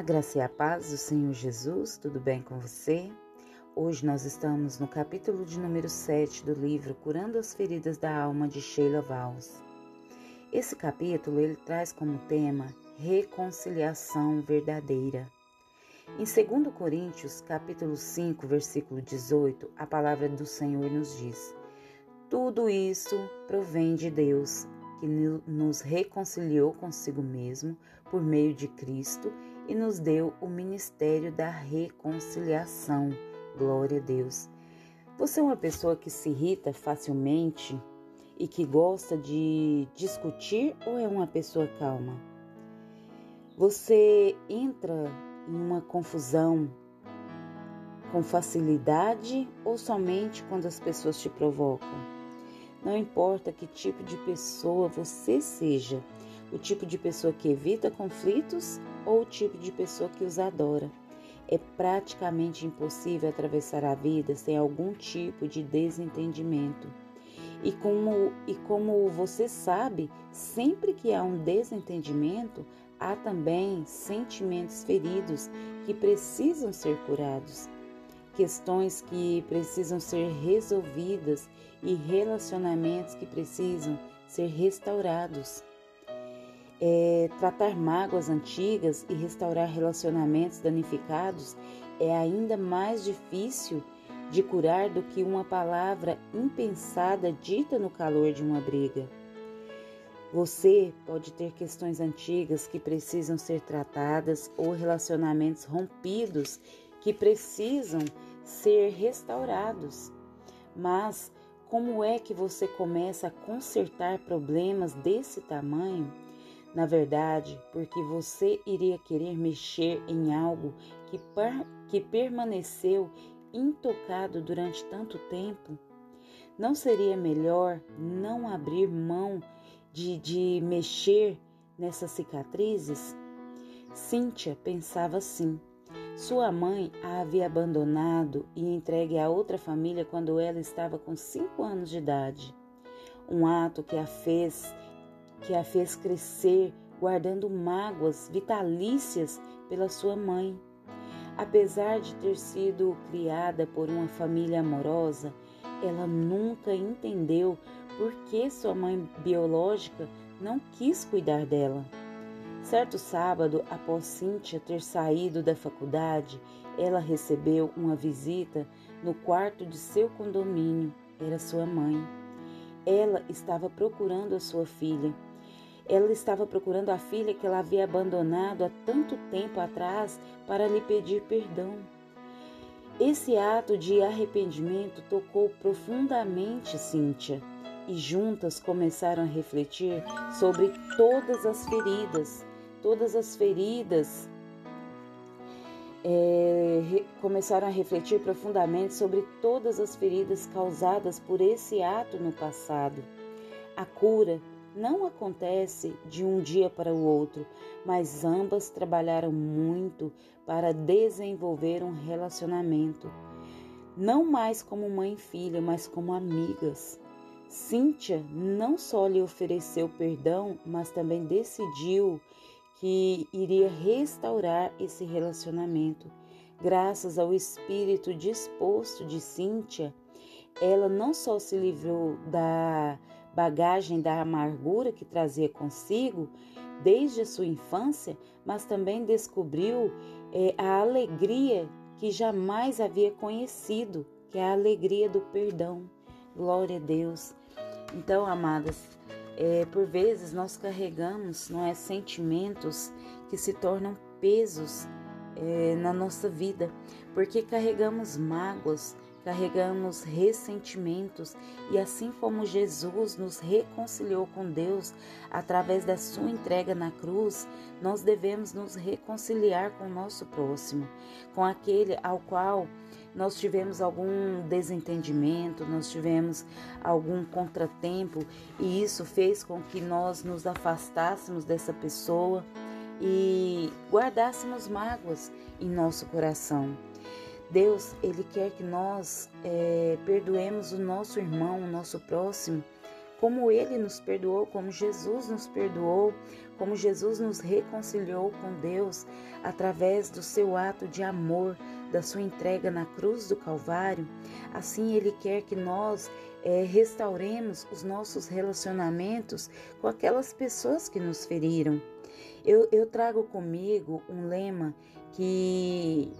A graça e a paz do Senhor Jesus, tudo bem com você? Hoje nós estamos no capítulo de número 7 do livro Curando as Feridas da Alma de Sheila Valls. Esse capítulo ele traz como tema reconciliação verdadeira. Em 2 Coríntios, capítulo 5, versículo 18, a palavra do Senhor nos diz: Tudo isso provém de Deus, que nos reconciliou consigo mesmo por meio de Cristo e nos deu o ministério da reconciliação. Glória a Deus. Você é uma pessoa que se irrita facilmente e que gosta de discutir ou é uma pessoa calma? Você entra em uma confusão com facilidade ou somente quando as pessoas te provocam? Não importa que tipo de pessoa você seja, o tipo de pessoa que evita conflitos ou o tipo de pessoa que os adora. É praticamente impossível atravessar a vida sem algum tipo de desentendimento. E como, e como você sabe, sempre que há um desentendimento, há também sentimentos feridos que precisam ser curados questões que precisam ser resolvidas e relacionamentos que precisam ser restaurados. É, tratar mágoas antigas e restaurar relacionamentos danificados é ainda mais difícil de curar do que uma palavra impensada dita no calor de uma briga. Você pode ter questões antigas que precisam ser tratadas ou relacionamentos rompidos que precisam ser restaurados. Mas como é que você começa a consertar problemas desse tamanho? Na verdade, porque você iria querer mexer em algo que, que permaneceu intocado durante tanto tempo? Não seria melhor não abrir mão de, de mexer nessas cicatrizes? Cíntia pensava assim. Sua mãe a havia abandonado e entregue a outra família quando ela estava com cinco anos de idade. Um ato que a fez que a fez crescer guardando mágoas vitalícias pela sua mãe. Apesar de ter sido criada por uma família amorosa, ela nunca entendeu por que sua mãe biológica não quis cuidar dela. Certo sábado, após Cíntia ter saído da faculdade, ela recebeu uma visita no quarto de seu condomínio. Era sua mãe. Ela estava procurando a sua filha. Ela estava procurando a filha que ela havia abandonado há tanto tempo atrás para lhe pedir perdão. Esse ato de arrependimento tocou profundamente Cíntia e juntas começaram a refletir sobre todas as feridas todas as feridas, é, começaram a refletir profundamente sobre todas as feridas causadas por esse ato no passado. A cura não acontece de um dia para o outro, mas ambas trabalharam muito para desenvolver um relacionamento, não mais como mãe e filha, mas como amigas. Cíntia não só lhe ofereceu perdão, mas também decidiu que iria restaurar esse relacionamento. Graças ao espírito disposto de Cíntia, ela não só se livrou da bagagem da amargura que trazia consigo desde a sua infância, mas também descobriu é, a alegria que jamais havia conhecido, que é a alegria do perdão. Glória a Deus. Então, amadas, é, por vezes nós carregamos não é, sentimentos que se tornam pesos é, na nossa vida, porque carregamos mágoas, carregamos ressentimentos e assim como Jesus nos reconciliou com Deus através da sua entrega na cruz, nós devemos nos reconciliar com o nosso próximo, com aquele ao qual nós tivemos algum desentendimento, nós tivemos algum contratempo e isso fez com que nós nos afastássemos dessa pessoa e guardássemos mágoas em nosso coração. Deus, Ele quer que nós é, perdoemos o nosso irmão, o nosso próximo, como Ele nos perdoou, como Jesus nos perdoou, como Jesus nos reconciliou com Deus através do seu ato de amor, da sua entrega na cruz do Calvário, assim Ele quer que nós é, restauremos os nossos relacionamentos com aquelas pessoas que nos feriram. Eu, eu trago comigo um lema que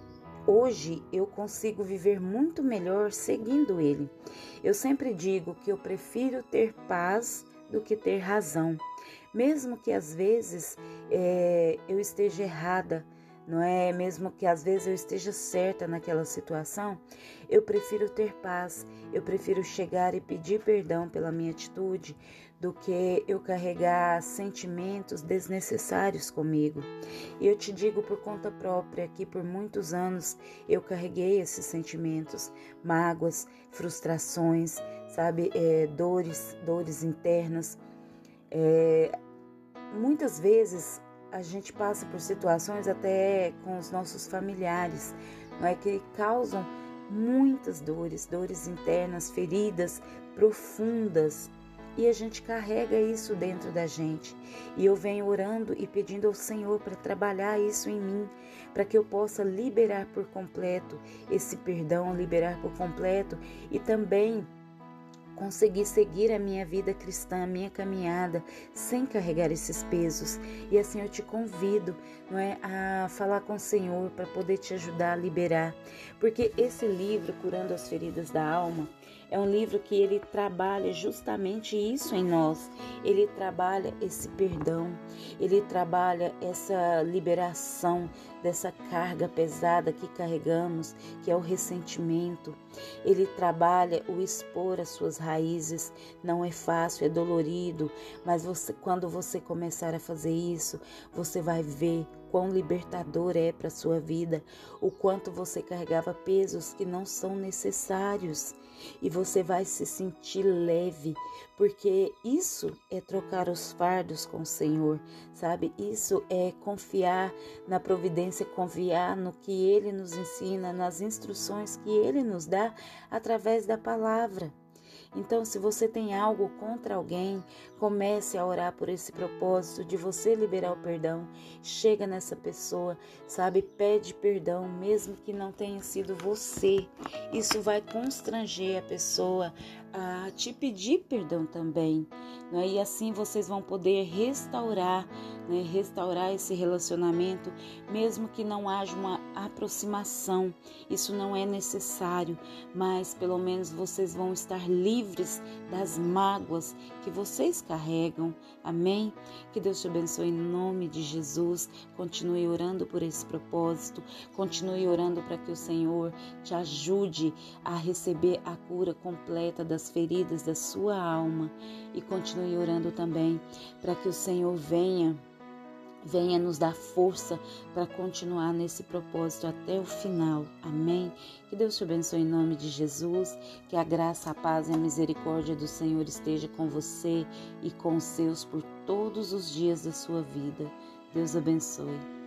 Hoje eu consigo viver muito melhor seguindo ele. Eu sempre digo que eu prefiro ter paz do que ter razão, mesmo que às vezes é, eu esteja errada, não é? Mesmo que às vezes eu esteja certa naquela situação, eu prefiro ter paz, eu prefiro chegar e pedir perdão pela minha atitude do que eu carregar sentimentos desnecessários comigo. E eu te digo por conta própria que por muitos anos eu carreguei esses sentimentos, mágoas, frustrações, sabe, é, dores, dores internas. É, muitas vezes a gente passa por situações até com os nossos familiares, não é que causam muitas dores, dores internas, feridas profundas. E a gente carrega isso dentro da gente. E eu venho orando e pedindo ao Senhor para trabalhar isso em mim, para que eu possa liberar por completo esse perdão, liberar por completo e também conseguir seguir a minha vida cristã, a minha caminhada, sem carregar esses pesos. E assim eu te convido, não é, a falar com o Senhor para poder te ajudar a liberar, porque esse livro Curando as Feridas da Alma é um livro que ele trabalha justamente isso em nós. Ele trabalha esse perdão, ele trabalha essa liberação dessa carga pesada que carregamos, que é o ressentimento. Ele trabalha o expor as suas raízes. Não é fácil, é dolorido, mas você, quando você começar a fazer isso, você vai ver quão libertador é para sua vida, o quanto você carregava pesos que não são necessários e você vai se sentir leve, porque isso é trocar os fardos com o Senhor, sabe? Isso é confiar na providência, confiar no que ele nos ensina, nas instruções que ele nos dá através da palavra. Então, se você tem algo contra alguém, comece a orar por esse propósito de você liberar o perdão. Chega nessa pessoa, sabe? Pede perdão, mesmo que não tenha sido você. Isso vai constranger a pessoa a te pedir perdão também. Né? E assim vocês vão poder restaurar, né? restaurar esse relacionamento, mesmo que não haja uma aproximação. Isso não é necessário, mas pelo menos vocês vão estar livres das mágoas que vocês carregam. Amém? Que Deus te abençoe em nome de Jesus. Continue orando por esse propósito. Continue orando para que o Senhor te ajude a receber a cura completa das feridas da sua alma e continue orando também para que o Senhor venha venha nos dar força para continuar nesse propósito até o final. Amém. Que Deus te abençoe em nome de Jesus, que a graça, a paz e a misericórdia do Senhor esteja com você e com os seus por todos os dias da sua vida. Deus abençoe.